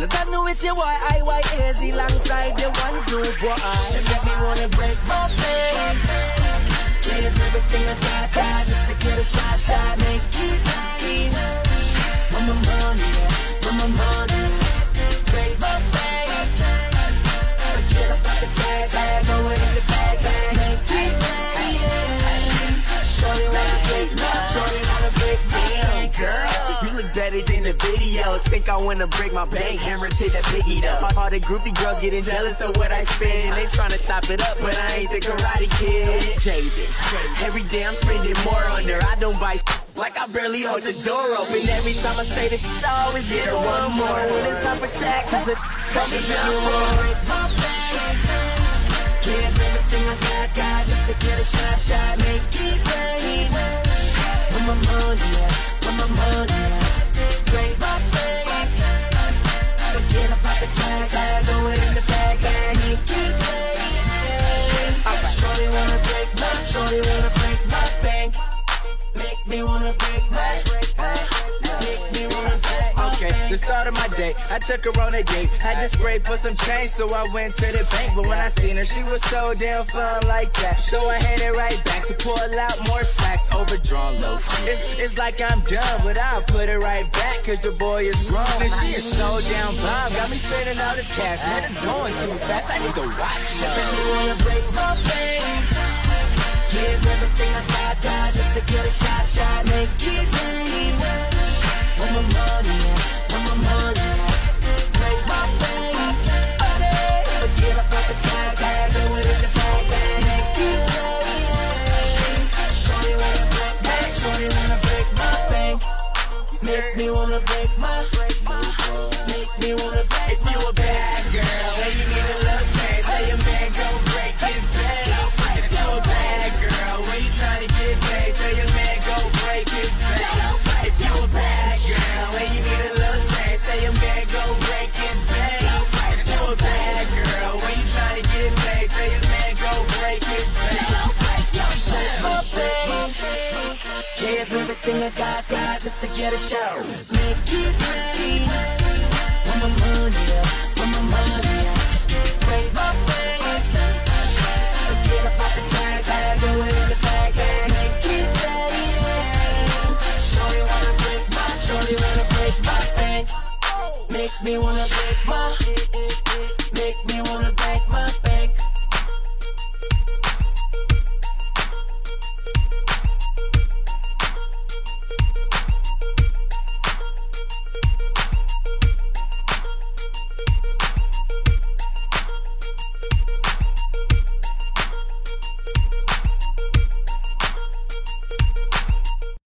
This your boy IYAZ alongside the ones New Boyz. She make me wanna break my bank. Give everything I got, got just better than the videos. Think I wanna break my bank, hammer to the biggie though. All, the groupie girls getting jealous of what I spend. And they tryna stop it up, but I ain't the karate kid. Jaded. Every day I'm spending more on her. I don't buy like I barely hold the door open. Every time I say this, I always get her one more. When it's time for taxes, it comes She to make me wanna break my bank. Give everything I got, got just to get a shot, shot, make it rain. For my money, for me wanna break my, make me wanna break Okay, the start of my day, I took her on a date. Had to spray for some change, so I went to the bank. But when I seen her, she was so damn fun like that. So I headed right back to pull out more stacks, overdrawn low. It's, it's like I'm done, but I'll put it right back, cause your boy is grown. And she is so damn bomb, got me spending all this cash. Man, it's going too fast, I need to watch She it. make me wanna break my bank. Make me wanna break my, heart make me wanna break If you a bad girl and you need a little Give everything I got, got just to get a show. Make it rain. For my money, for my money. Break my bank. Forget about the tag, tag, throw it in the bag. Make it rain. Shorty wanna break my, shorty wanna break my bank. Make me wanna break my, make me wanna break my.